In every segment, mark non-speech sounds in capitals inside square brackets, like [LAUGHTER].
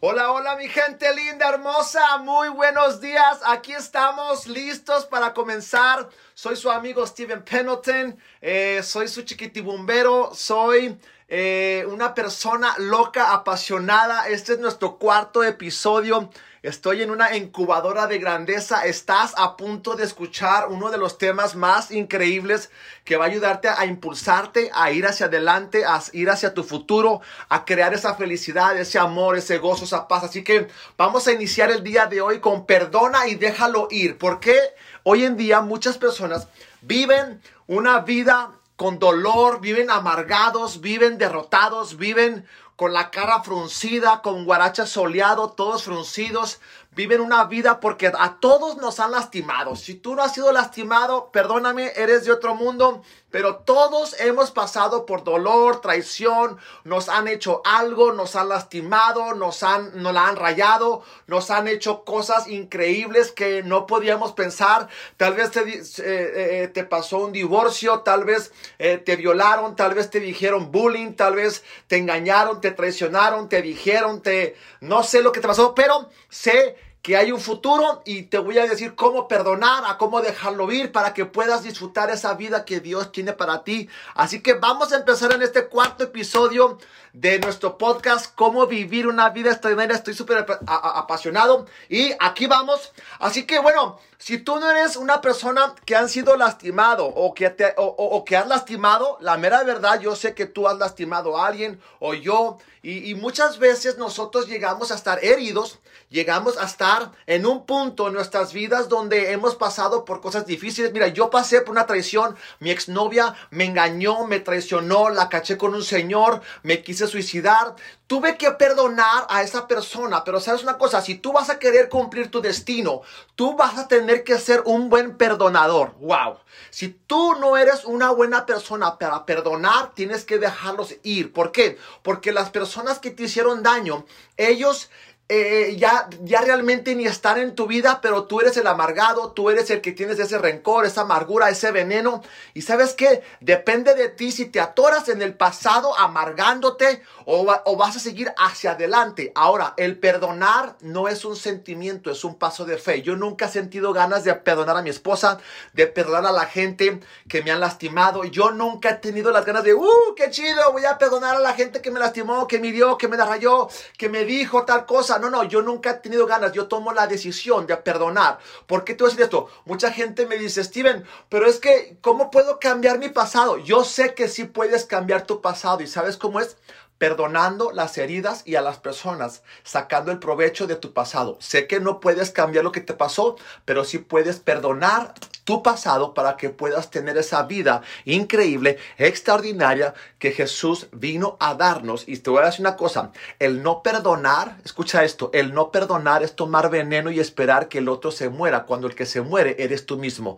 Hola, hola mi gente linda, hermosa, muy buenos días. Aquí estamos listos para comenzar. Soy su amigo Steven Pendleton, eh, soy su chiquitibumbero, soy eh, una persona loca, apasionada. Este es nuestro cuarto episodio Estoy en una incubadora de grandeza. Estás a punto de escuchar uno de los temas más increíbles que va a ayudarte a impulsarte, a ir hacia adelante, a ir hacia tu futuro, a crear esa felicidad, ese amor, ese gozo, esa paz. Así que vamos a iniciar el día de hoy con perdona y déjalo ir. Porque hoy en día muchas personas viven una vida con dolor, viven amargados, viven derrotados, viven con la cara fruncida, con guaracha soleado, todos fruncidos, viven una vida porque a todos nos han lastimado. Si tú no has sido lastimado, perdóname, eres de otro mundo, pero todos hemos pasado por dolor, traición, nos han hecho algo, nos han lastimado, nos han, nos la han rayado, nos han hecho cosas increíbles que no podíamos pensar. Tal vez te, eh, eh, pasó un divorcio, tal vez eh, te violaron, tal vez te dijeron bullying, tal vez te engañaron, te traicionaron, te dijeron, te, no sé lo que te pasó, pero sé que hay un futuro y te voy a decir cómo perdonar, a cómo dejarlo ir para que puedas disfrutar esa vida que Dios tiene para ti. Así que vamos a empezar en este cuarto episodio de nuestro podcast, cómo vivir una vida extraordinaria. Estoy súper apasionado y aquí vamos. Así que bueno, si tú no eres una persona que han sido lastimado o que, te, o, que has lastimado, la mera verdad, yo sé que tú has lastimado a alguien o yo. Y, y muchas veces nosotros llegamos a estar heridos, llegamos a estar en un punto en nuestras vidas donde hemos pasado por cosas difíciles. Mira, yo pasé por una traición, mi exnovia me engañó, me traicionó, la caché con un señor, me quise suicidar. Tuve que perdonar a esa persona, pero sabes una cosa, si tú vas a querer cumplir tu destino, tú vas a tener que ser un buen perdonador. Wow. Si tú no eres una buena persona para perdonar, tienes que dejarlos ir. ¿Por qué? Porque las personas que te hicieron daño, ellos eh, ya, ya realmente ni están en tu vida, pero tú eres el amargado, tú eres el que tienes ese rencor, esa amargura, ese veneno. Y sabes que depende de ti si te atoras en el pasado amargándote o, o vas a seguir hacia adelante. Ahora, el perdonar no es un sentimiento, es un paso de fe. Yo nunca he sentido ganas de perdonar a mi esposa, de perdonar a la gente que me han lastimado. Yo nunca he tenido las ganas de, ¡uh, qué chido! Voy a perdonar a la gente que me lastimó, que me hirió, que me rayó, que me dijo tal cosa no, no, yo nunca he tenido ganas, yo tomo la decisión de perdonar. ¿Por qué te voy a decir esto? Mucha gente me dice, Steven, pero es que, ¿cómo puedo cambiar mi pasado? Yo sé que sí puedes cambiar tu pasado y ¿sabes cómo es? Perdonando las heridas y a las personas, sacando el provecho de tu pasado. Sé que no puedes cambiar lo que te pasó, pero sí puedes perdonar tu pasado para que puedas tener esa vida increíble, extraordinaria que Jesús vino a darnos. Y te voy a decir una cosa, el no perdonar, escucha esto, el no perdonar es tomar veneno y esperar que el otro se muera, cuando el que se muere eres tú mismo.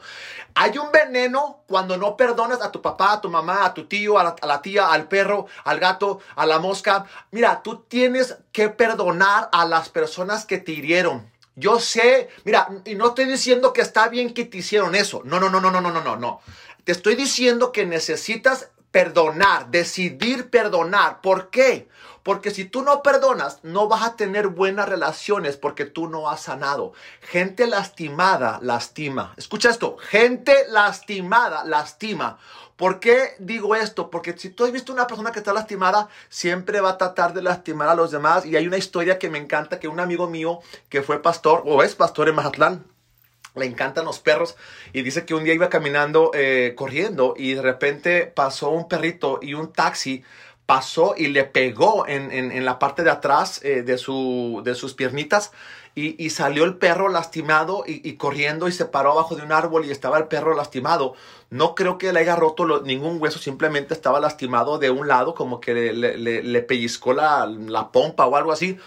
Hay un veneno cuando no perdonas a tu papá, a tu mamá, a tu tío, a la, tía, al perro, al gato, a mosca. Mira, tú tienes que perdonar a las personas que te hirieron. Yo sé, mira, y no estoy diciendo que está bien que te hicieron eso. No, no, no, no, no, no, no, no. Te estoy diciendo que necesitas perdonar, decidir perdonar. ¿Por qué? Porque si tú no perdonas, no vas a tener buenas relaciones porque tú no has sanado. Gente lastimada lastima. Escucha esto, gente lastimada lastima. ¿Por qué digo esto? Porque si tú has visto una persona que está lastimada, siempre va a tratar de lastimar a los demás. Y hay una historia que me encanta, que un amigo mío que fue pastor, o es pastor en Mazatlán, le encantan los perros y dice que un día iba caminando, eh, corriendo y de repente pasó un perrito y un taxi pasó y le pegó en, la parte de atrás eh, de, su, de sus piernitas y, salió el perro lastimado y, corriendo y se paró abajo de un árbol y estaba el perro lastimado. No creo que le haya roto ningún hueso, simplemente estaba lastimado de un lado, como que le, le, pellizcó la, la pompa o algo así.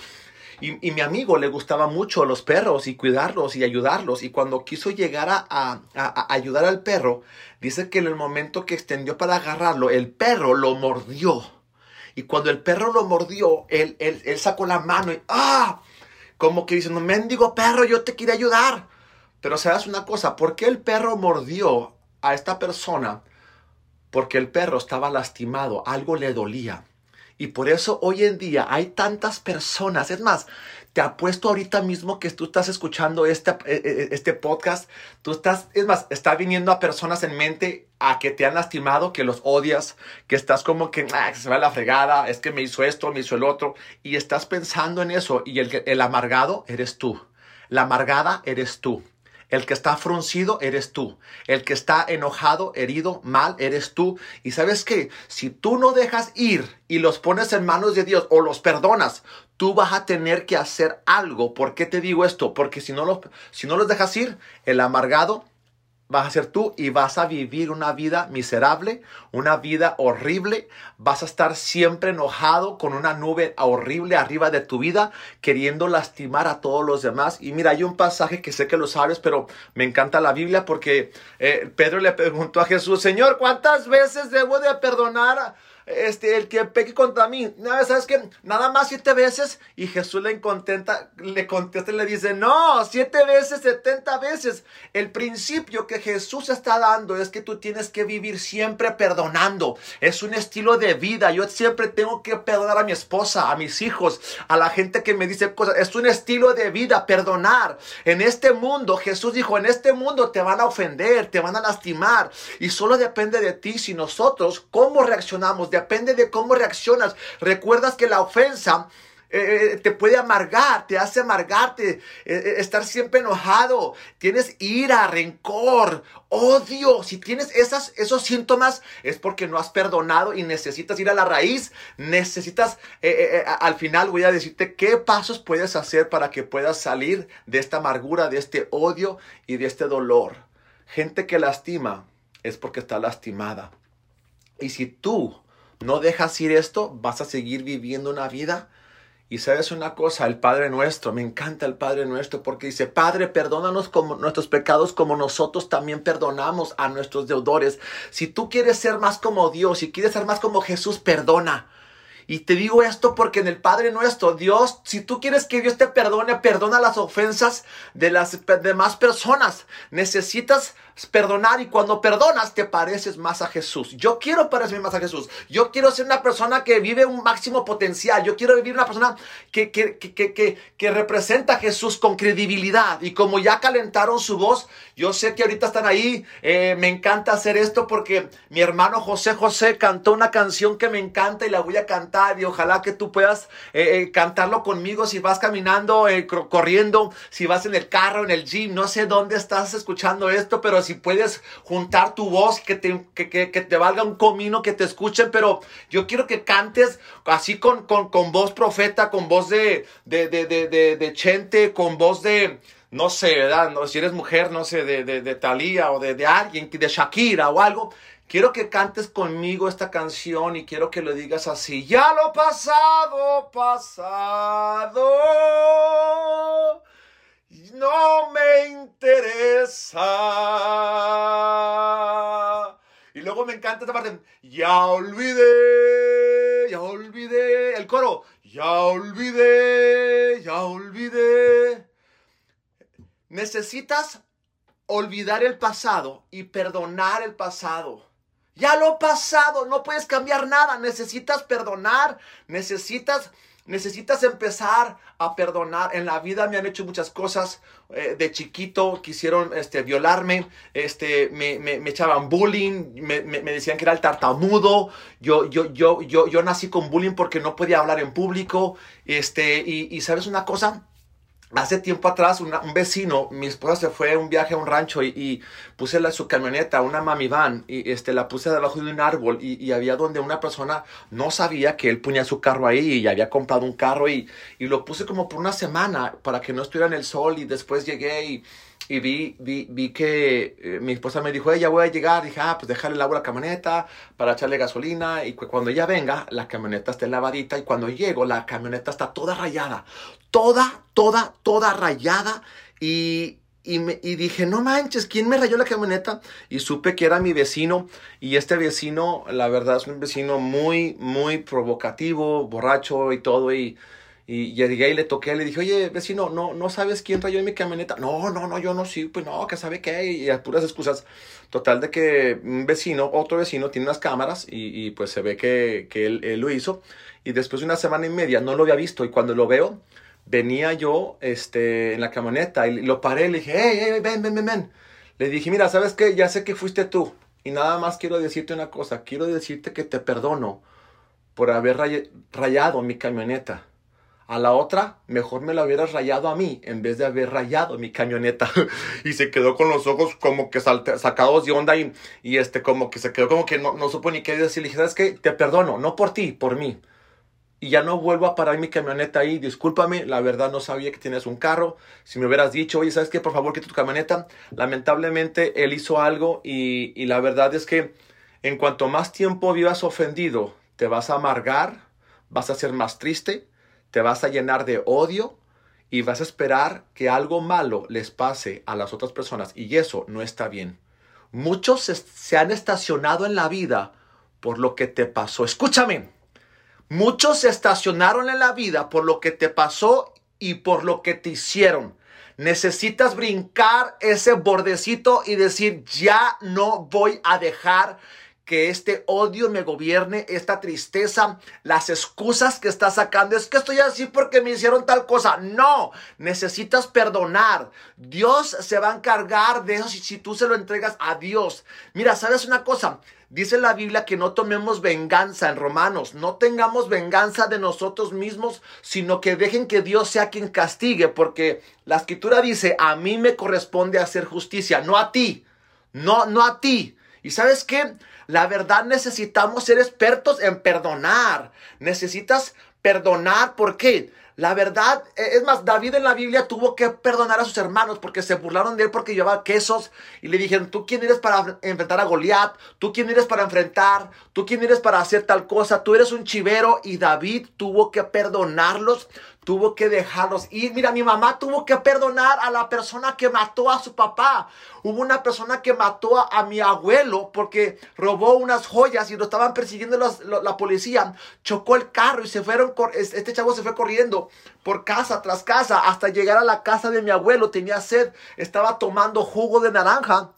Y, mi amigo le gustaba mucho los perros y cuidarlos y ayudarlos. Y cuando quiso llegar a, ayudar al perro, dice que en el momento que extendió para agarrarlo, el perro lo mordió. Y cuando el perro lo mordió, él, él, él sacó la mano y ¡ah! Como que diciendo, mendigo perro, yo te quiero ayudar. Pero sabes una cosa, ¿por qué el perro mordió a esta persona? Porque el perro estaba lastimado, algo le dolía. Y por eso hoy en día hay tantas personas, es más, te apuesto ahorita mismo que tú estás escuchando este, eh, eh, este podcast, tú estás, es más, está viniendo a personas en mente a que te han lastimado, que los odias, que estás como que, ah, se va la fregada, es que me hizo esto, me hizo el otro, y estás pensando en eso, y el, el amargado eres tú, la amargada eres tú. El que está fruncido eres tú. El que está enojado, herido, mal, eres tú. Y sabes que si tú no dejas ir y los pones en manos de Dios o los perdonas, tú vas a tener que hacer algo. ¿Por qué te digo esto? Porque si no los, si no los dejas ir, el amargado vas a ser tú y vas a vivir una vida miserable, una vida horrible. Vas a estar siempre enojado con una nube horrible arriba de tu vida, queriendo lastimar a todos los demás. Y mira, hay un pasaje que sé que lo sabes, pero me encanta la Biblia porque eh, Pedro le preguntó a Jesús, Señor, ¿cuántas veces debo de perdonar? Este, el que peque contra mí. ¿Sabes qué? Nada más siete veces. Y Jesús le, contenta, le contesta y le dice, no, siete veces, setenta veces. El principio que Jesús está dando es que tú tienes que vivir siempre perdonando. Es un estilo de vida. Yo siempre tengo que perdonar a mi esposa, a mis hijos, a la gente que me dice cosas. Es un estilo de vida, perdonar. En este mundo, Jesús dijo, en este mundo te van a ofender, te van a lastimar. Y solo depende de ti si nosotros, cómo reaccionamos depende de cómo reaccionas. Recuerdas que la ofensa eh, eh, te puede amargar, te hace amargarte, eh, estar siempre enojado, tienes ira, rencor, odio. Si tienes esas, esos síntomas es porque no has perdonado y necesitas ir a la raíz. Necesitas, al final voy a decirte qué pasos puedes hacer para que puedas salir de esta amargura, de este odio y de este dolor. Gente que lastima es porque está lastimada. Y si tú no dejas ir esto, vas a seguir viviendo una vida. Y sabes una cosa, el Padre nuestro, me encanta el Padre nuestro porque dice, Padre, perdónanos como nuestros pecados como nosotros también perdonamos a nuestros deudores. Si tú quieres ser más como Dios, si quieres ser más como Jesús, perdona. Y te digo esto porque en el Padre nuestro, Dios, si tú quieres que Dios te perdone, perdona las ofensas de las demás personas. Necesitas perdonar y cuando perdonas te pareces más a Jesús. Yo quiero parecerme más a Jesús. Yo quiero ser una persona que vive un máximo potencial. Yo quiero vivir una persona que, que, que, que, que representa a Jesús con credibilidad. Y como ya calentaron su voz, yo sé que ahorita están ahí. Eh, me encanta hacer esto porque mi hermano José José cantó una canción que me encanta y la voy a cantar. Y ojalá que tú puedas eh, eh, cantarlo conmigo si vas caminando, corriendo, si vas en el carro, en el gym. No sé dónde estás escuchando esto, pero si puedes juntar tu voz, que te, que, te valga un comino, que te escuchen, pero yo quiero que cantes así con, con, voz profeta, con voz de, de, de, de, de chente, con voz de, no sé, ¿verdad? No, si eres mujer, no sé, de, de, de Thalía o de, de alguien, de Shakira o algo. Quiero que cantes conmigo esta canción y quiero que lo digas así. Ya lo pasado, pasado me interesa. Y luego me encanta esta parte. Ya olvidé, ya olvidé. El coro. Ya olvidé, ya olvidé. Necesitas olvidar el pasado y perdonar el pasado. Ya lo pasado, no puedes cambiar nada. Necesitas perdonar, necesitas Necesitas empezar a perdonar. En la vida me han hecho muchas cosas. Eh, de chiquito quisieron este, violarme, este, me, me, echaban bullying, me, me, decían que era el tartamudo. Yo, yo, yo, yo, yo nací con bullying porque no podía hablar en público. Este, y, y sabes una cosa, Hace tiempo atrás, un vecino, mi esposa se fue a un viaje a un rancho y, puse su camioneta, una mami van, y este, la puse debajo de un árbol y, había donde una persona no sabía que él ponía su carro ahí y había comprado un carro y, y lo puse como por una semana para que no estuviera en el sol y después llegué y y vi, vi, vi que eh, mi esposa me dijo, ya voy a llegar. Dije, ah, pues agua a la camioneta para echarle gasolina. Y cuando ella venga, la camioneta esté lavadita. Y cuando llego, la camioneta está toda rayada. Toda, toda, toda rayada. Y, y, me, y dije, no manches, ¿quién me rayó la camioneta? Y supe que era mi vecino. Y este vecino, la verdad, es un vecino muy, muy provocativo, borracho y todo. Y y y le toqué, le dije, oye, vecino, ¿no, ¿no sabes quién rayó mi camioneta? No, no, no, yo no, sí, pues no, que sabe qué, y a puras excusas. Total de que un vecino, otro vecino, tiene unas cámaras y, y pues se ve que, que él, él, lo hizo. Y después de una semana y media no lo había visto y cuando lo veo, venía yo este, en la camioneta y lo paré, le dije, hey, hey, ven, ven, ven, ven. Le dije, mira, ¿sabes qué? Ya sé que fuiste tú. Y nada más quiero decirte una cosa, quiero decirte que te perdono por haber rayado mi camioneta a la otra, mejor me la hubieras rayado a mí en vez de haber rayado mi camioneta. [LAUGHS] y se quedó con los ojos como que sacados de onda y, y, este, como que se quedó como que no, no supo ni qué decir. Le dije, ¿sabes qué? Te perdono, no por ti, por mí. Y ya no vuelvo a parar mi camioneta ahí. Discúlpame, la verdad no sabía que tienes un carro. Si me hubieras dicho, oye, ¿sabes qué? Por favor, quita tu camioneta. Lamentablemente, él hizo algo y, y la verdad es que en cuanto más tiempo vivas ofendido, te vas a amargar, vas a ser más triste te vas a llenar de odio y vas a esperar que algo malo les pase a las otras personas y eso no está bien. Muchos se, han estacionado en la vida por lo que te pasó. Escúchame, muchos se estacionaron en la vida por lo que te pasó y por lo que te hicieron. Necesitas brincar ese bordecito y decir, ya no voy a dejar que este odio me gobierne, esta tristeza, las excusas que estás sacando. Es que estoy así porque me hicieron tal cosa. No, necesitas perdonar. Dios se va a encargar de eso si, tú se lo entregas a Dios. Mira, ¿sabes una cosa? Dice la Biblia que no tomemos venganza en Romanos, no tengamos venganza de nosotros mismos, sino que dejen que Dios sea quien castigue, porque la escritura dice, a mí me corresponde hacer justicia, no a ti, no, no a ti. ¿Y sabes qué? La verdad necesitamos ser expertos en perdonar. Necesitas perdonar. ¿Por qué? La verdad, e, es más, David en la Biblia tuvo que perdonar a sus hermanos porque se burlaron de él porque llevaba quesos y le dijeron, ¿tú quién eres para enfrentar a Goliat? ¿Tú quién eres para enfrentar? ¿Tú quién eres para hacer tal cosa? Tú eres un chivero y David tuvo que perdonarlos tuvo que dejarlos ir. Mira, mi mamá tuvo que perdonar a la persona que mató a su papá. Hubo una persona que mató a, mi abuelo porque robó unas joyas y lo estaban persiguiendo la policía. Chocó el carro y se fueron, este chavo se fue corriendo por casa tras casa hasta llegar a la casa de mi abuelo. Tenía sed, estaba tomando jugo de naranja.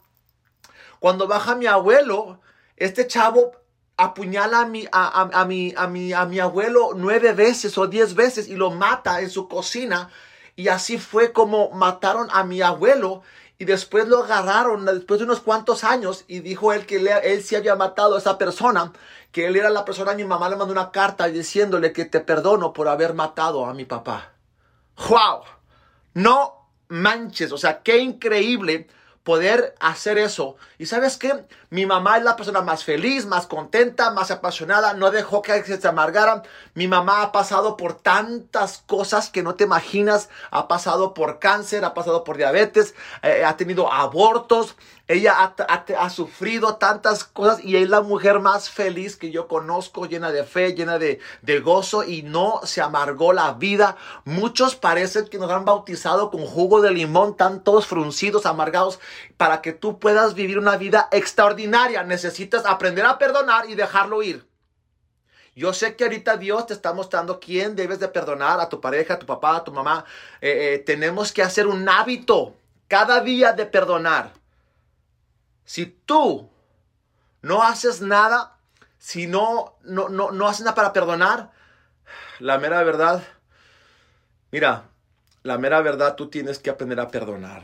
Cuando baja mi abuelo, este chavo apuñala a mi, a, a, mi, a, mi, a mi abuelo nueve veces o diez veces y lo mata en su cocina. Y así fue como mataron a mi abuelo. Y después lo agarraron después de unos cuantos años y dijo él que él, sí había matado a esa persona, que él era la persona. Mi mamá le mandó una carta diciéndole que te perdono por haber matado a mi papá. ¡Wow! No manches, o sea, qué increíble poder hacer eso. Y sabes qué? Mi mamá es la persona más feliz, más contenta, más apasionada, no dejó que se amargara. Mi mamá ha pasado por tantas cosas que no te imaginas. Ha pasado por cáncer, ha pasado por diabetes, eh, ha tenido abortos, ella ha, sufrido tantas cosas y es la mujer más feliz que yo conozco, llena de fe, llena de, gozo y no se amargó la vida. Muchos parecen que nos han bautizado con jugo de limón, tan todos fruncidos, amargados, para que tú puedas vivir vida extraordinaria. Necesitas aprender a perdonar y dejarlo ir. Yo sé que ahorita Dios te está mostrando quién debes de perdonar a tu pareja, a tu papá, a tu mamá. Eh, eh, tenemos que hacer un hábito cada día de perdonar. Si tú no haces nada, si no, no, no, no haces nada para perdonar, la mera verdad, mira, la mera verdad tú tienes que aprender a perdonar.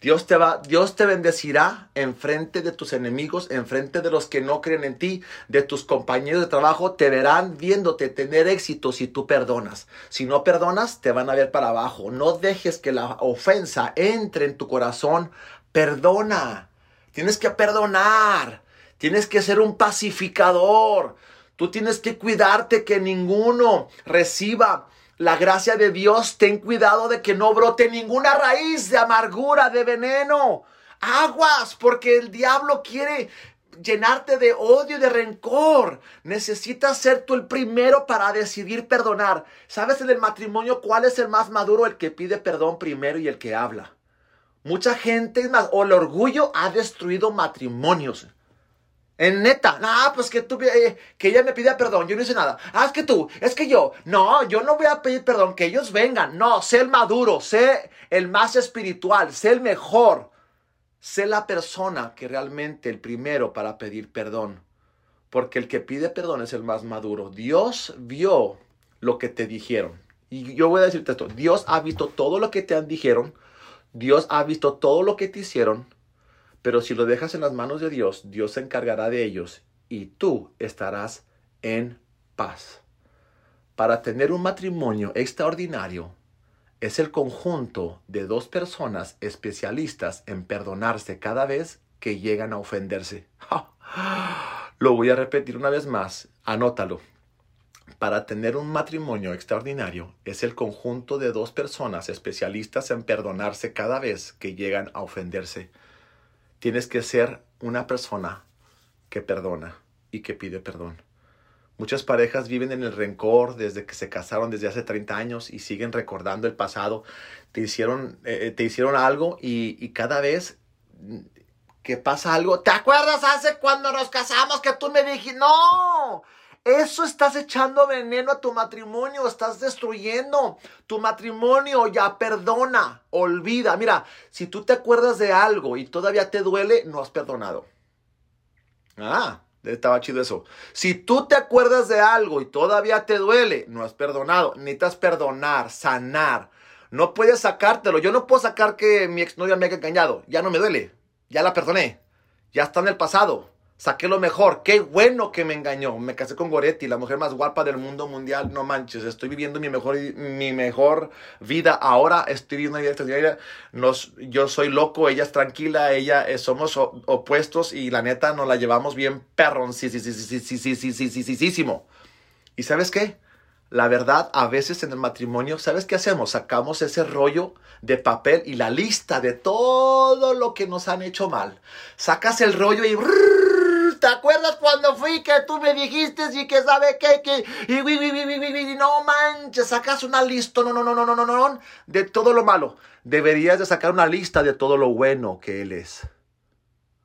Dios te va, Dios te bendecirá en frente de tus enemigos, en frente de los que no creen en ti, de tus compañeros de trabajo, te verán viéndote tener éxito si tú perdonas. Si no perdonas, te van a ver para abajo. No dejes que la ofensa entre en tu corazón. Perdona. Tienes que perdonar. Tienes que ser un pacificador. Tú tienes que cuidarte que ninguno reciba la gracia de Dios, ten cuidado de que no brote ninguna raíz de amargura, de veneno. Aguas, porque el diablo quiere llenarte de odio y de rencor. Necesitas ser tú el primero para decidir perdonar. ¿Sabes en el matrimonio cuál es el más maduro? El que pide perdón primero y el que habla. Mucha gente, o el orgullo ha destruido matrimonios. En neta, ah, pues que tú, eh, que ella me pida perdón, yo no hice nada. Ah, es que tú, es que yo, no, yo no voy a pedir perdón, que ellos vengan. No, sé el maduro, sé el más espiritual, sé el mejor. Sé la persona que realmente el primero para pedir perdón. Porque el que pide perdón es el más maduro. Dios vio lo que te dijeron. Y yo voy a decirte esto, Dios ha visto todo lo que te han dijeron. Dios ha visto todo lo que te hicieron pero si lo dejas en las manos de Dios, Dios se encargará de ellos y tú estarás en paz. Para tener un matrimonio extraordinario, es el conjunto de dos personas especialistas en perdonarse cada vez que llegan a ofenderse. [LAUGHS] Lo voy a repetir una vez más, anótalo. Para tener un matrimonio extraordinario es el conjunto de dos personas especialistas en perdonarse cada vez que llegan a ofenderse. Tienes que ser una persona que perdona y que pide perdón. Muchas parejas viven en el rencor desde que se casaron desde hace 30 años y siguen recordando el pasado. Te hicieron, eh, eh, te hicieron algo y, cada vez que pasa algo, ¿te acuerdas hace cuando nos casamos que tú me dijiste, no, eso estás echando veneno a tu matrimonio, estás destruyendo tu matrimonio, ya perdona, olvida. Mira, si tú te acuerdas de algo y todavía te duele, no has perdonado. Ah, estaba chido eso. Si tú te acuerdas de algo y todavía te duele, no has perdonado. Necesitas perdonar, sanar. No puedes sacártelo. Yo no puedo sacar que mi exnovia me haya engañado. Ya no me duele. Ya la perdoné. Ya está en el pasado. Saqué lo mejor. Qué bueno que me engañó. Me casé con Goretti, la mujer más guapa del mundo mundial. No manches, estoy viviendo mi mejor, mi mejor vida. Ahora estoy viviendo una vida Nos, yo soy loco, ella es tranquila, ella eh, somos opuestos y la neta nos la llevamos bien perrón. Sí, sí, sí, sí, sí, sí, sí, sí, sí, sí, sí. ¿Y sabes qué? La verdad, a veces en el matrimonio, ¿sabes qué hacemos? Sacamos ese rollo de papel y la lista de todo lo que nos han hecho mal. Sacas el rollo y... ¿Te acuerdas cuando fui que tú me dijiste y que sabe qué? Que, y, no manches, sacas una lista, no, no, no, no, no, no, no, de todo lo malo. Deberías de sacar una lista de todo lo bueno que él es.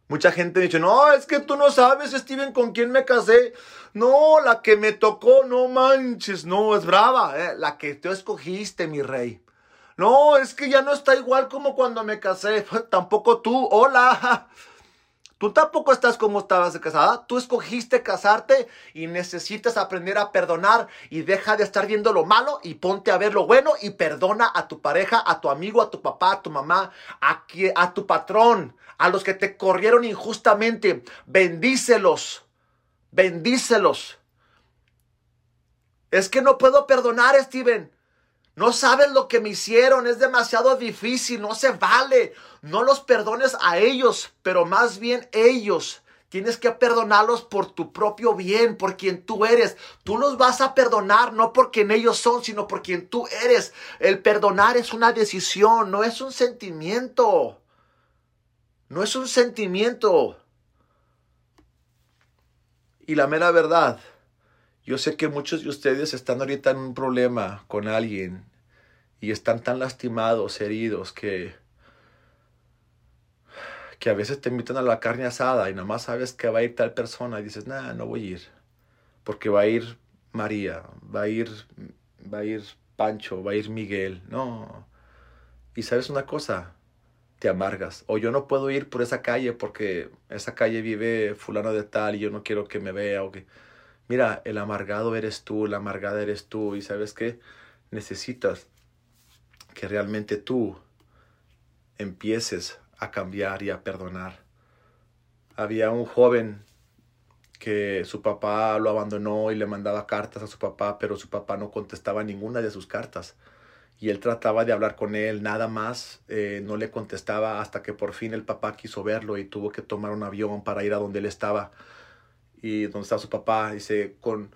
Mucha gente me dice, no, es que tú no sabes, Steven, con quién me casé. No, la que me tocó, no manches, no, es brava, eh, la que tú escogiste, mi rey. No, es que ya no está igual como cuando me casé. [LAUGHS] Tampoco tú, hola. Tú tampoco estás como estabas casada. Tú escogiste casarte y necesitas aprender a perdonar y deja de estar viendo lo malo y ponte a ver lo bueno y perdona a tu pareja, a tu amigo, a tu papá, a tu mamá, a, a tu patrón, a los que te corrieron injustamente. Bendícelos. Bendícelos. Es que no puedo perdonar, Steven. No sabes lo que me hicieron, es demasiado difícil, no se vale. No los perdones a ellos, pero más bien ellos. Tienes que perdonarlos por tu propio bien, por quien tú eres. Tú los vas a perdonar no por quien ellos son, sino por quien tú eres. El perdonar es una decisión, no es un sentimiento. No es un sentimiento. Y la mera verdad yo sé que muchos de ustedes están ahorita en un problema con alguien y están tan lastimados, heridos, que, que a veces te invitan a la carne asada y nomás sabes que va a ir tal persona y dices, nah, no voy a ir, porque va a ir María, va a ir, va a ir Pancho, va a ir Miguel, no. Y sabes una cosa, te amargas. O yo no puedo ir por esa calle porque esa calle vive fulano de tal y yo no quiero que me vea o que mira, el amargado eres tú, la amargada eres tú, y sabes qué, necesitas que realmente tú empieces a cambiar y a perdonar. Había un joven que su papá lo abandonó y le mandaba cartas a su papá, pero su papá no contestaba ninguna de sus cartas. Y él trataba de hablar con él, nada más, eh, no le contestaba hasta que por fin el papá quiso verlo y tuvo que tomar un avión para ir a donde él estaba y donde está su papá, dice, con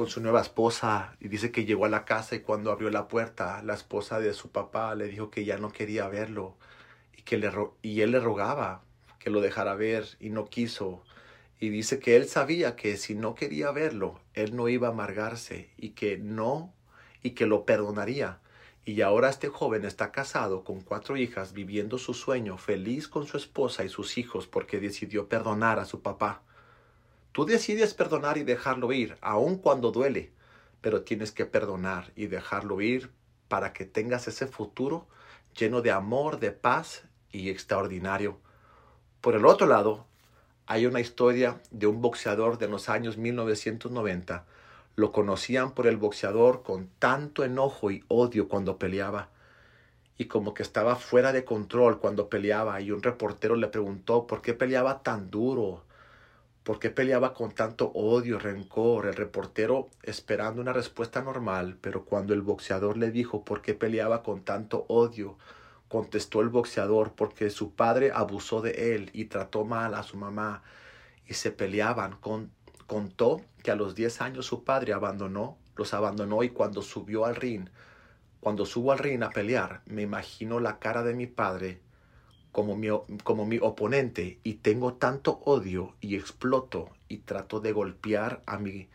con su nueva esposa y dice que llegó a la casa y cuando abrió la puerta, la esposa de su papá le dijo que ya no quería verlo y que le y él le rogaba que lo dejara ver y no quiso. Y dice que él sabía que si no quería verlo, él no iba a amargarse y que no y que lo perdonaría. Y ahora este joven está casado con cuatro hijas, viviendo su sueño, feliz con su esposa y sus hijos porque decidió perdonar a su papá. Tú decides perdonar y dejarlo ir, aun cuando duele, pero tienes que perdonar y dejarlo ir para que tengas ese futuro lleno de amor, de paz y extraordinario. Por el otro lado, hay una historia de un boxeador de los años 1990. Lo conocían por el boxeador con tanto enojo y odio cuando peleaba. Y como que estaba fuera de control cuando peleaba. Y un reportero le preguntó por qué peleaba tan duro. ¿Por qué peleaba con tanto odio, rencor? El reportero esperando una respuesta normal, pero cuando el boxeador le dijo por qué peleaba con tanto odio, contestó el boxeador porque su padre abusó de él y trató mal a su mamá y se peleaban. Con, contó que a los 10 años su padre abandonó, los abandonó y cuando subió al ring, cuando subo al ring a pelear, me imagino la cara de mi padre como mi, como mi oponente y tengo tanto odio y exploto y trato de golpear a mi,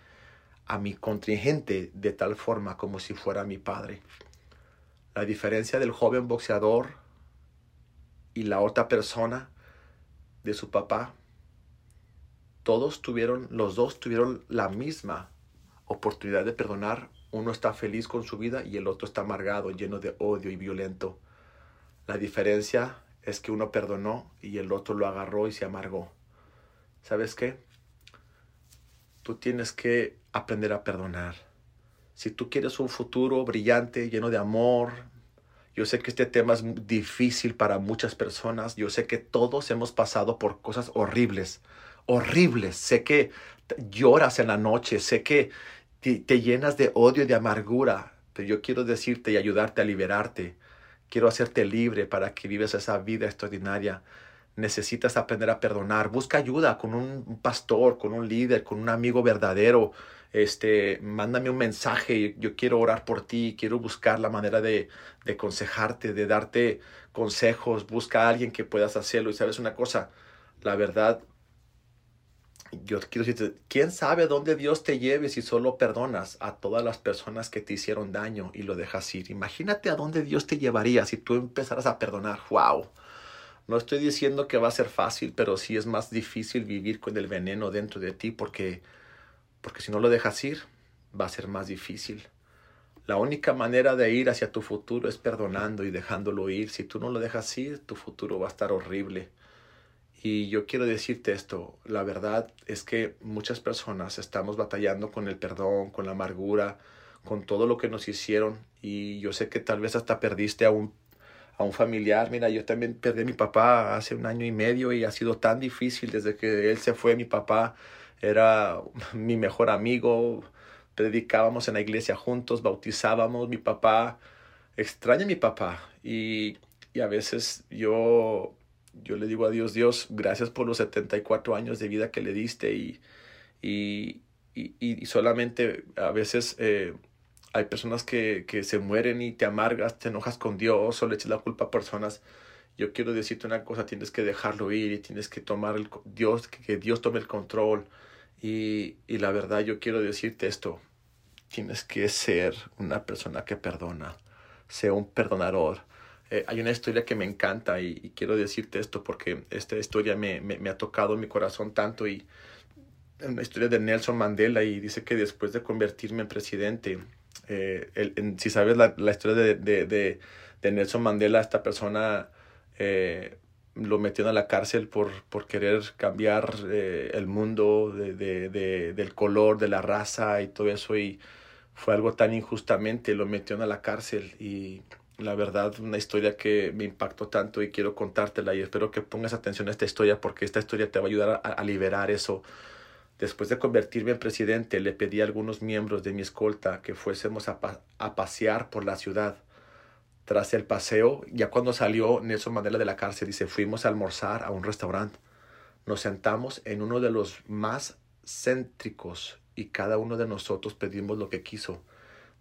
a mi contingente de tal forma como si fuera mi padre. La diferencia del joven boxeador y la otra persona de su papá, todos tuvieron, los dos tuvieron la misma oportunidad de perdonar. Uno está feliz con su vida y el otro está amargado, lleno de odio y violento. La diferencia es que uno perdonó y el otro lo agarró y se amargó. ¿Sabes qué? Tú tienes que aprender a perdonar. Si tú quieres un futuro brillante, lleno de amor, yo sé que este tema es difícil para muchas personas. Yo sé que todos hemos pasado por cosas horribles, horribles. Sé que lloras en la noche, sé que te, te llenas de odio y de amargura, pero yo quiero decirte y ayudarte a liberarte Quiero hacerte libre para que vivas esa vida extraordinaria. Necesitas aprender a perdonar. Busca ayuda con un pastor, con un líder, con un amigo verdadero. Este, mándame un mensaje. Yo quiero orar por ti. Quiero buscar la manera de, de aconsejarte, de darte consejos. Busca a alguien que puedas hacerlo. Y sabes una cosa, la verdad, yo quiero decirte, ¿quién sabe dónde Dios te lleve si solo perdonas a todas las personas que te hicieron daño y lo dejas ir? Imagínate a dónde Dios te llevaría si tú empezaras a perdonar. ¡Wow! No estoy diciendo que va a ser fácil, pero sí es más difícil vivir con el veneno dentro de ti porque, porque si no lo dejas ir, va a ser más difícil. La única manera de ir hacia tu futuro es perdonando y dejándolo ir. Si tú no lo dejas ir, tu futuro va a estar horrible. Y yo quiero decirte esto, la verdad es que muchas personas estamos batallando con el perdón, con la amargura, con todo lo que nos hicieron y yo sé que tal vez hasta perdiste a un, a un familiar. Mira, yo también perdí a mi papá hace un año y medio y ha sido tan difícil desde que él se fue. Mi papá era [LAUGHS] mi mejor amigo, predicábamos en la iglesia juntos, bautizábamos. Mi papá extraña a mi papá y, y a veces yo yo le digo a Dios, Dios, gracias por los 74 años de vida que le diste y, y, y, solamente a veces eh, hay personas que, que, se mueren y te amargas, te enojas con Dios o le echas la culpa a personas. Yo quiero decirte una cosa, tienes que dejarlo ir y tienes que tomar el Dios, que Dios tome el control. Y, y la verdad yo quiero decirte esto, tienes que ser una persona que perdona, sea un perdonador eh, hay una historia que me encanta y, quiero decirte esto porque esta historia me, me, ha tocado mi corazón tanto y una historia de Nelson Mandela y dice que después de convertirme en presidente, eh, si sabes la, historia de, de, de, Nelson Mandela, esta persona eh, lo metió a la cárcel por, por querer cambiar el mundo del color, de la raza y todo eso y fue algo tan injustamente, lo metió a la cárcel y la verdad, una historia que me impactó tanto y quiero contártela y espero que pongas atención a esta historia porque esta historia te va a ayudar a, liberar eso. Después de convertirme en presidente, le pedí a algunos miembros de mi escolta que fuésemos a, pasear por la ciudad. Tras el paseo, ya cuando salió Nelson Mandela de la cárcel, dice, fuimos a almorzar a un restaurante. Nos sentamos en uno de los más céntricos y cada uno de nosotros pedimos lo que quiso.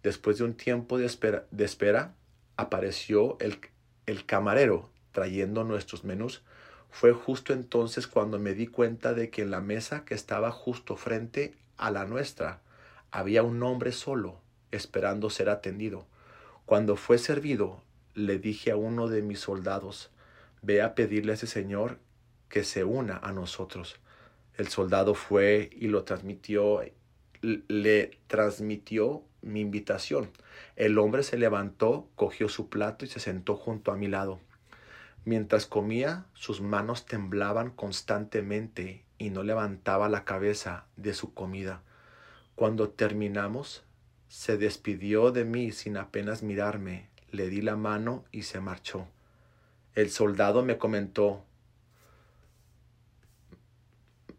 Después de un tiempo de espera apareció el, el camarero trayendo nuestros menús. Fue justo entonces cuando me di cuenta de que en la mesa que estaba justo frente a la nuestra había un hombre solo, esperando ser atendido. Cuando fue servido, le dije a uno de mis soldados, ve a pedirle a ese señor que se una a nosotros. El soldado fue y lo transmitió, le transmitió mi invitación. El hombre se levantó, cogió su plato y se sentó junto a mi lado. Mientras comía, sus manos temblaban constantemente y no levantaba la cabeza de su comida. Cuando terminamos, se despidió de mí sin apenas mirarme, le di la mano y se marchó. El soldado me comentó,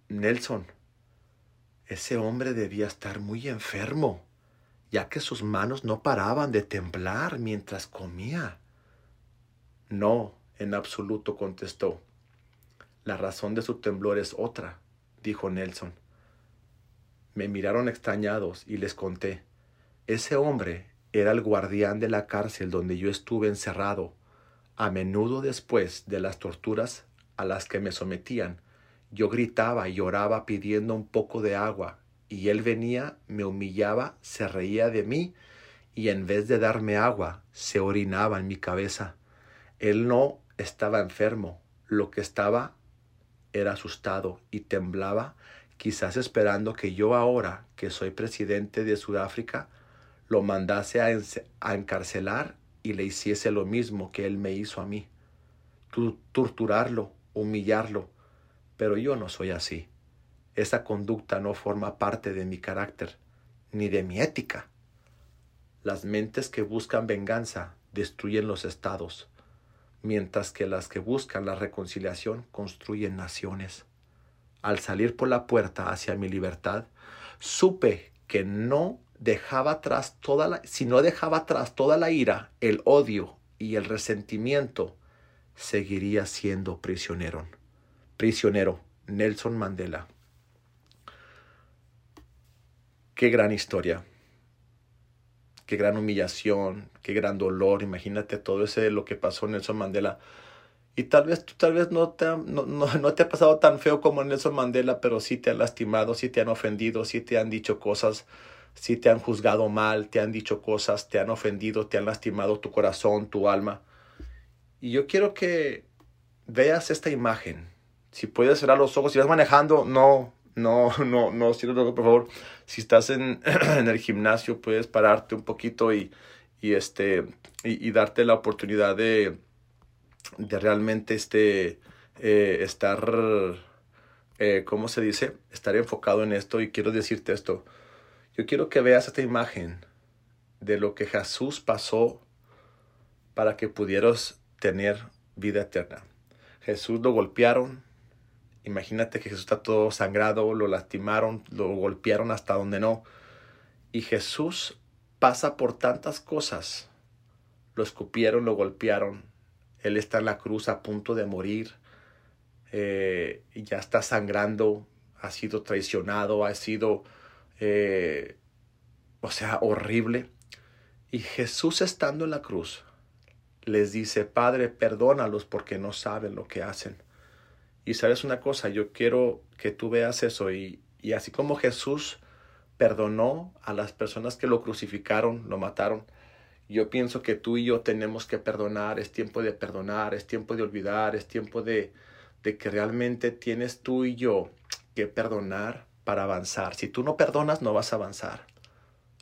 Nelson, ese hombre debía estar muy enfermo, ya que sus manos no paraban de temblar mientras comía. No, en absoluto contestó. La razón de su temblor es otra, dijo Nelson. Me miraron extrañados y les conté. Ese hombre era el guardián de la cárcel donde yo estuve encerrado. A menudo después de las torturas a las que me sometían, yo gritaba y lloraba pidiendo un poco de agua, y él venía, me humillaba, se reía de mí, y en vez de darme agua, se orinaba en mi cabeza. Él no estaba enfermo, lo que estaba era asustado y temblaba, quizás esperando que yo ahora, que soy presidente de Sudáfrica, lo mandase a, encarcelar y le hiciese lo mismo que él me hizo a mí. Torturarlo, humillarlo, pero yo no soy así. Esa conducta no forma parte de mi carácter, ni de mi ética. Las mentes que buscan venganza destruyen los estados, mientras que las que buscan la reconciliación construyen naciones. Al salir por la puerta hacia mi libertad, supe que no dejaba atrás toda la, si no dejaba atrás toda la ira, el odio y el resentimiento, seguiría siendo prisionero prisionero, Nelson Mandela. Qué gran historia, qué gran humillación, qué gran dolor. Imagínate todo ese lo que pasó Nelson Mandela. Y tal vez tal vez no te, ha, no, no, te ha pasado tan feo como Nelson Mandela, pero sí te han lastimado, sí te han ofendido, sí te han dicho cosas, sí te han juzgado mal, te han dicho cosas, te han ofendido, te han lastimado tu corazón, tu alma. Y yo quiero que veas esta imagen si puedes cerrar los ojos, si vas manejando, no, [LAUGHS] no, no, no, por favor. Si estás en, [CLEARS THROAT] en, el gimnasio, puedes pararte un poquito y, y este, y, darte la oportunidad de, de realmente este, eh, estar, eh, ¿cómo se dice? Estar enfocado en esto y quiero decirte esto. Yo quiero que veas esta imagen de lo que Jesús pasó para que pudieras tener vida eterna. Jesús lo golpearon, Imagínate que Jesús está todo sangrado, lo lastimaron, lo golpearon hasta donde no. Y Jesús pasa por tantas cosas. Lo escupieron, lo golpearon. Él está en la cruz a punto de morir. Eh, ya está sangrando. Ha sido traicionado, ha sido, eh, o sea, horrible. Y Jesús estando en la cruz les dice, Padre, perdónalos porque no saben lo que hacen. Y sabes una cosa, yo quiero que tú veas eso y, y así como Jesús perdonó a las personas que lo crucificaron, lo mataron, yo pienso que tú y yo tenemos que perdonar, es tiempo de perdonar, es tiempo de olvidar, es tiempo de, de que realmente tienes tú y yo que perdonar para avanzar. Si tú no perdonas, no vas a avanzar.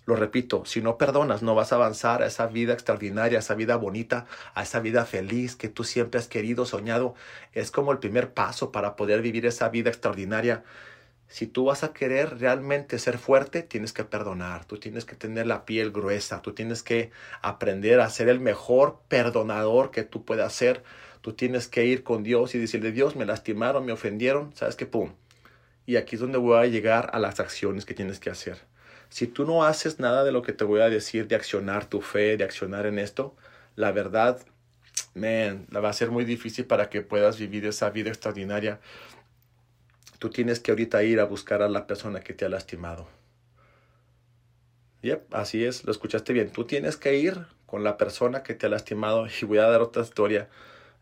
Lo repito, si no perdonas, no vas a avanzar a esa vida extraordinaria, a esa vida bonita, a esa vida feliz que tú siempre has querido, soñado. Es como el primer paso para poder vivir esa vida extraordinaria. Si tú vas a querer realmente ser fuerte, tienes que perdonar, tú tienes que tener la piel gruesa, tú tienes que aprender a ser el mejor perdonador que tú puedas ser. Tú tienes que ir con Dios y decirle, Dios, me lastimaron, me ofendieron, ¿sabes qué? ¡Pum! Y aquí es donde voy a llegar a las acciones que tienes que hacer. Si tú no haces nada de lo que te voy a decir, de accionar tu fe, de accionar en esto, la verdad, man, va a ser muy difícil para que puedas vivir esa vida extraordinaria. Tú tienes que ahorita ir a buscar a la persona que te ha lastimado. Yep, así es, lo escuchaste bien. Tú tienes que ir con la persona que te ha lastimado [LAUGHS] y voy a dar otra historia.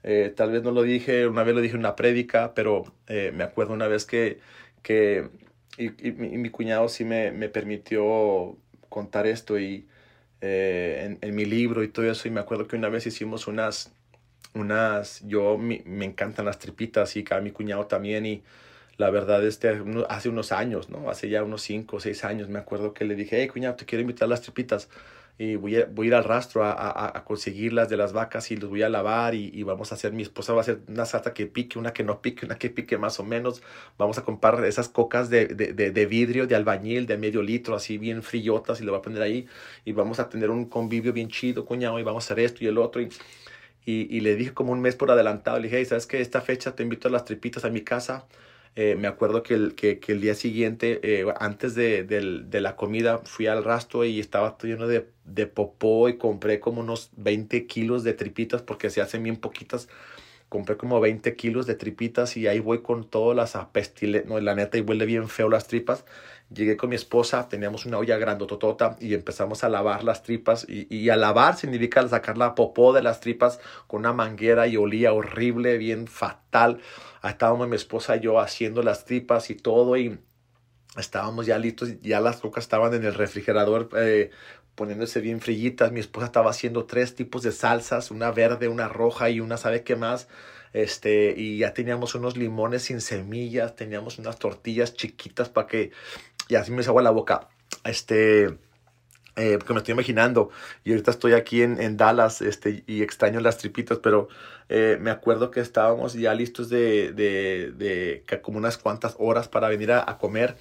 Eh, tal vez no lo dije, una vez lo dije en una prédica, pero eh, me acuerdo una vez que, que y, mi, cuñado sí me, me, permitió contar esto y eh, en, mi libro y todo eso. Y me acuerdo que una vez hicimos unas, unas, yo me, me encantan las tripitas y a mi cuñado también y la verdad, este, hace unos años, ¿no? Hace ya unos 5 o 6 años, me acuerdo que le dije, hey, cuñado, te quiero invitar a las tripitas. Y voy a, voy a ir al rastro a, a, a, conseguirlas de las vacas y los voy a lavar y, y, vamos a hacer, mi esposa va a hacer una salsa que pique, una que no pique, una que pique más o menos. Vamos a comprar esas cocas de, de, de, de vidrio, de albañil, de medio litro, así bien frillotas y lo voy a poner ahí. Y vamos a tener un convivio bien chido, cuñado, y vamos a hacer esto y el otro. Y, y, y le dije como un mes por adelantado, le dije, hey, ¿sabes qué? Esta fecha te invito a las tripitas a mi casa eh, me acuerdo que el, que, que el día siguiente, eh, antes de, de, la comida, fui al rastro y estaba todo lleno de, de, popó y compré como unos 20 kilos de tripitas porque se hacen bien poquitas. Compré como 20 kilos de tripitas y ahí voy con todas las apestiles, no, la neta, y huele bien feo las tripas. Llegué con mi esposa, teníamos una olla grandototota y empezamos a lavar las tripas. Y, y a lavar significa sacar la popó de las tripas con una manguera y olía horrible, bien fatal estábamos mi esposa y yo haciendo las tripas y todo y estábamos ya listos, ya las cocas estaban en el refrigerador eh, poniéndose bien frillitas, mi esposa estaba haciendo tres tipos de salsas, una verde, una roja y una sabe qué más, este, y ya teníamos unos limones sin semillas, teníamos unas tortillas chiquitas para que, y así me agua la boca, este, eh, porque me estoy imaginando y ahorita estoy aquí en, en Dallas este, y extraño las tripitas, pero eh, me acuerdo que estábamos ya listos de, de, de, como unas cuantas horas para venir a comer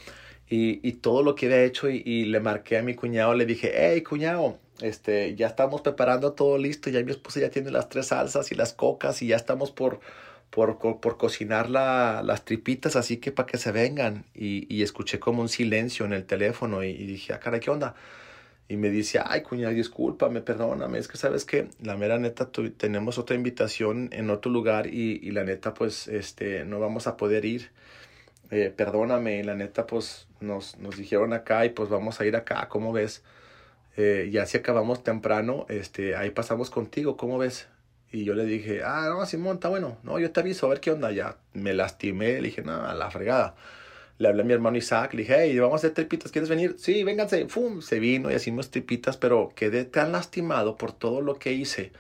y, y, todo lo que había hecho y, le marqué a mi cuñado, le dije, hey cuñado, este, ya estamos preparando todo listo, ya mi esposa ya tiene las tres salsas y las cocas y ya estamos por, por, por cocinar la, las tripitas, así que para que se vengan. Y, y, escuché como un silencio en el teléfono y, dije, ah, cara, ¿qué onda? y me dice, ay, cuñada, discúlpame, perdóname, es que sabes que la mera neta tenemos otra invitación en otro lugar y, y, la neta pues este no vamos a poder ir. Eh, perdóname, la neta pues nos, nos dijeron acá y pues vamos a ir acá, ¿cómo ves? Eh, ya si acabamos temprano, este, ahí pasamos contigo, ¿cómo ves? Y yo le dije, ah, no, Simón, está bueno, no, yo te aviso, a ver qué onda, ya me lastimé, le dije, no, a la fregada le hablé a mi hermano Isaac, le dije, hey, vamos a hacer tripitas, ¿quieres venir? Sí, vénganse, ¡fum! Se vino y hicimos tripitas, pero quedé tan lastimado por todo lo que hice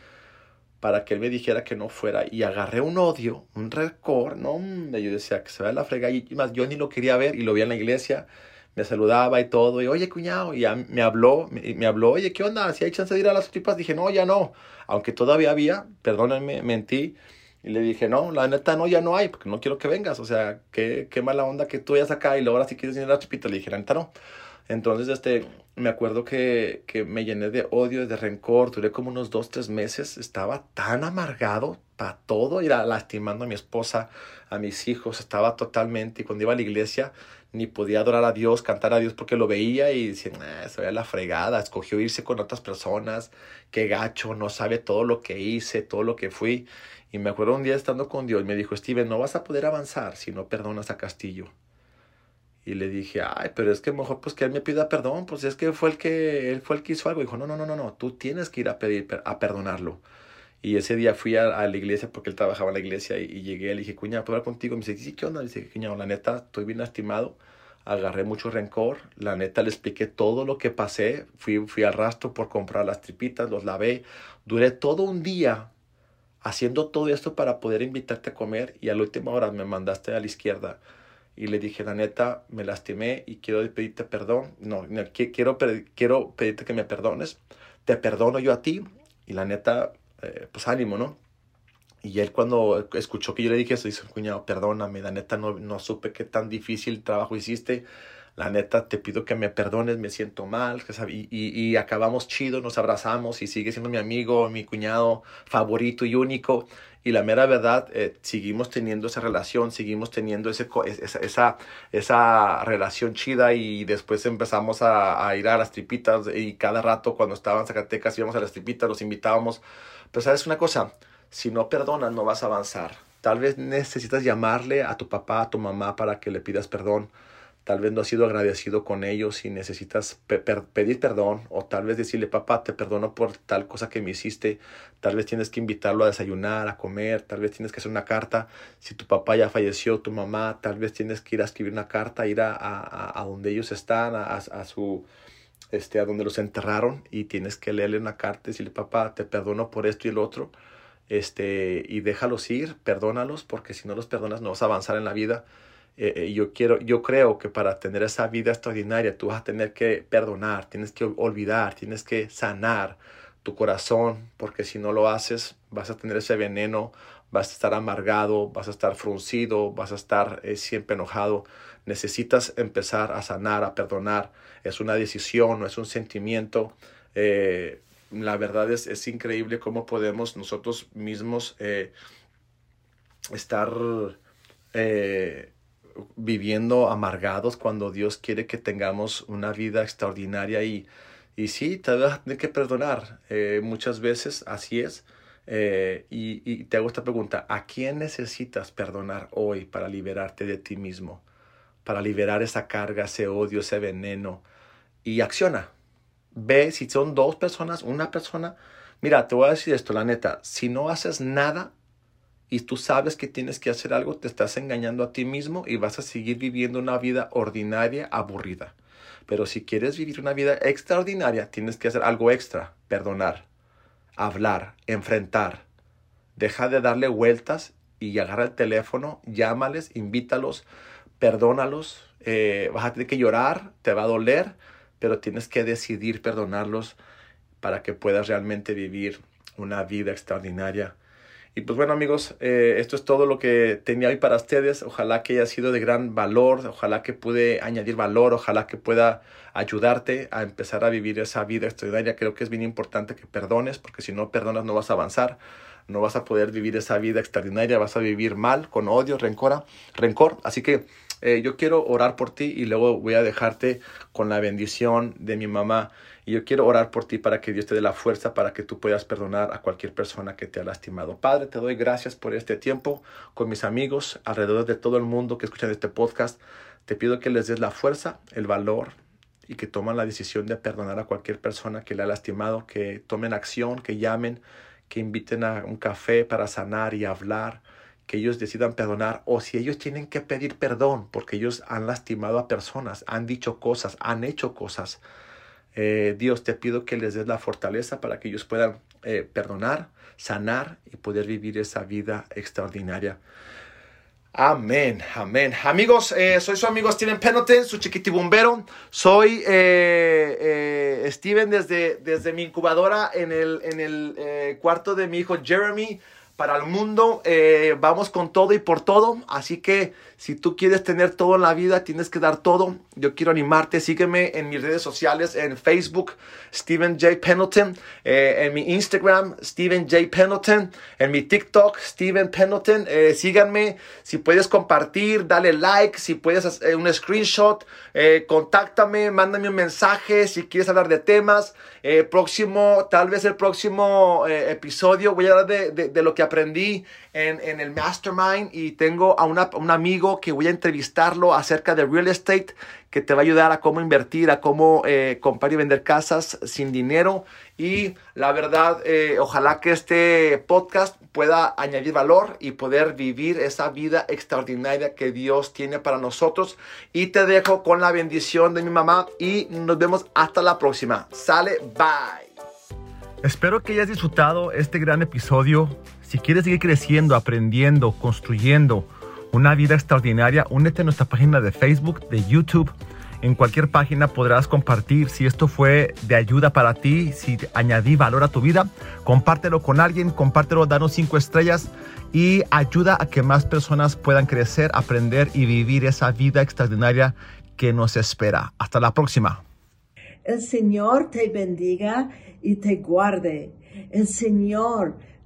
para que él me dijera que no fuera y agarré un odio, un rencor, no, yo decía que se vea la frega y más yo ni lo quería ver y lo vi en la iglesia, me saludaba y todo, y oye cuñado, y me habló, me, me, habló, oye, ¿qué onda? Si hay chance de ir a las tripas, dije, no, ya no, aunque todavía había, perdónenme, mentí, y le dije, no, la neta no, ya no hay, porque no quiero que vengas. O sea, qué, qué mala onda que tú vayas acá y luego ahora sí quieres ir a la chipita. Le dije, la neta no. Entonces, este, me acuerdo que, que me llené de odio, de rencor. Duré como unos dos, tres meses. Estaba tan amargado para todo. Era lastimando a mi esposa, a mis hijos. Estaba totalmente. Y cuando iba a la iglesia, ni podía adorar a Dios, cantar a Dios porque lo veía y decía, nah, se veía la fregada. Escogió irse con otras personas. Qué gacho, no sabe todo lo que hice, todo lo que fui. Y me acuerdo un día estando con Dios, me dijo, Steven, no vas a poder avanzar si no perdonas a Castillo. Y le dije, ay, pero es que mejor pues que él me pida perdón, pues es que fue el que, él fue el que hizo algo. Dijo, no, no, no, no, no, tú tienes que ir a pedir, a perdonarlo. Y ese día fui a, la iglesia porque él trabajaba en la iglesia y, y llegué, le dije, cuña, ¿puedo hablar contigo? Me dice, sí, ¿qué onda? Le dije, cuña, la neta, estoy bien lastimado, agarré mucho rencor, la neta le expliqué todo lo que pasé, fui, fui al rastro por comprar las tripitas, los lavé, duré todo un día haciendo todo esto para poder invitarte a comer y a la última hora me mandaste a la izquierda y le dije, la neta, me lastimé y quiero pedirte perdón. No, quiero, quiero pedirte que me perdones. Te perdono yo a ti y la neta, eh, pues ánimo, ¿no? Y él cuando escuchó que yo le dije eso, dice, cuñado, perdóname, la neta no, no supe qué tan difícil trabajo hiciste la neta te pido que me perdones, me siento mal, y, y, y, acabamos chido, nos abrazamos y sigue siendo mi amigo, mi cuñado favorito y único. Y la mera verdad, eh, seguimos teniendo esa relación, seguimos teniendo ese, esa, esa, esa relación chida y después empezamos a, a, ir a las tripitas y cada rato cuando estaban en Zacatecas íbamos a las tripitas, los invitábamos. Pero sabes una cosa, si no perdonas no vas a avanzar. Tal vez necesitas llamarle a tu papá, a tu mamá para que le pidas perdón tal vez no has sido agradecido con ellos y necesitas pedir perdón o tal vez decirle, papá, te perdono por tal cosa que me hiciste, tal vez tienes que invitarlo a desayunar, a comer, tal vez tienes que hacer una carta, si tu papá ya falleció, tu mamá, tal vez tienes que ir a escribir una carta, ir a, a, a donde ellos están, a, a, su, este, a donde los enterraron y tienes que leerle una carta y decirle, papá, te perdono por esto y el otro. Este, y déjalos ir, perdónalos, porque si no los perdonas no vas a avanzar en la vida eh, eh, yo, quiero, yo creo que para tener esa vida extraordinaria tú vas a tener que perdonar, tienes que olvidar, tienes que sanar tu corazón, porque si no lo haces vas a tener ese veneno, vas a estar amargado, vas a estar fruncido, vas a estar eh, siempre enojado. Necesitas empezar a sanar, a perdonar. Es una decisión, no es un sentimiento. la verdad es, es increíble cómo podemos nosotros mismos estar viviendo amargados cuando Dios quiere que tengamos una vida extraordinaria y, y sí, te vas que perdonar. Eh, muchas veces así es. Eh, y, y, te hago esta pregunta, ¿a quién necesitas perdonar hoy para liberarte de ti mismo? Para liberar esa carga, ese odio, ese veneno. Y acciona. Ve si son dos personas, una persona. Mira, te voy a decir esto, la neta, si no haces nada, y tú sabes que tienes que hacer algo, te estás engañando a ti mismo y vas a seguir viviendo una vida ordinaria, aburrida. Pero si quieres vivir una vida extraordinaria, tienes que hacer algo extra, perdonar, hablar, enfrentar. Deja de darle vueltas y agarra el teléfono, llámales, invítalos, perdónalos. Eh, vas a tener que llorar, te va a doler, pero tienes que decidir perdonarlos para que puedas realmente vivir una vida extraordinaria y pues bueno amigos, eh, esto es todo lo que tenía hoy para ustedes. Ojalá que haya sido de gran valor, ojalá que pude añadir valor, ojalá que pueda ayudarte a empezar a vivir esa vida extraordinaria. Creo que es bien importante que perdones, porque si no perdonas no vas a avanzar, no vas a poder vivir esa vida extraordinaria, vas a vivir mal, con odio, rencor. rencor. Así que eh, yo quiero orar por ti y luego voy a dejarte con la bendición de mi mamá. Y yo quiero orar por ti para que Dios te dé la fuerza para que tú puedas perdonar a cualquier persona que te ha lastimado. Padre, te doy gracias por este tiempo con mis amigos alrededor de todo el mundo que escuchan este podcast. Te pido que les des la fuerza, el valor y que tomen la decisión de perdonar a cualquier persona que le ha lastimado, que tomen acción, que llamen, que inviten a un café para sanar y hablar que ellos decidan perdonar o si ellos tienen que pedir perdón porque ellos han lastimado a personas, han dicho cosas, han hecho cosas. Eh, Dios, te pido que les des la fortaleza para que ellos puedan eh, perdonar, sanar y poder vivir esa vida extraordinaria. Amén, amén. Amigos, eh, soy su amigo Steven Pendleton, su chiquitibumbero. Soy Steven desde, desde mi incubadora en el, en el cuarto de mi hijo Jeremy para el mundo. vamos con todo y por todo. Así que si tú quieres tener todo en la vida, tienes que dar todo. Yo quiero animarte. Sígueme en mis redes sociales, en Facebook, Steven J. Pendleton, eh, en mi Instagram, Steven J. Pendleton, en mi TikTok, Steven Pendleton. Eh, síganme. Si puedes compartir, dale like. Si puedes hacer un screenshot, eh, contáctame, mándame un mensaje. Si quieres hablar de temas, próximo, tal vez el próximo episodio voy a hablar de, de, lo que aprendí en, en, el Mastermind y tengo a una, un amigo que voy a entrevistarlo acerca de real estate, que te va a ayudar a cómo invertir, a cómo eh, comprar y vender casas sin dinero. Y la verdad, eh, ojalá que este podcast pueda añadir valor y poder vivir esa vida extraordinaria que Dios tiene para nosotros. Y te dejo con la bendición de mi mamá y nos vemos hasta la próxima. Sale, bye. Espero que hayas disfrutado este gran episodio. Si quieres seguir creciendo, aprendiendo, construyendo, una vida extraordinaria, únete a nuestra página de Facebook, de YouTube. En cualquier página podrás compartir si esto fue de ayuda para ti, si añadí valor a tu vida. Compártelo con alguien, compártelo, danos cinco estrellas y ayuda a que más personas puedan crecer, aprender y vivir esa vida extraordinaria que nos espera. Hasta la próxima. El Señor te bendiga y te guarde. El Señor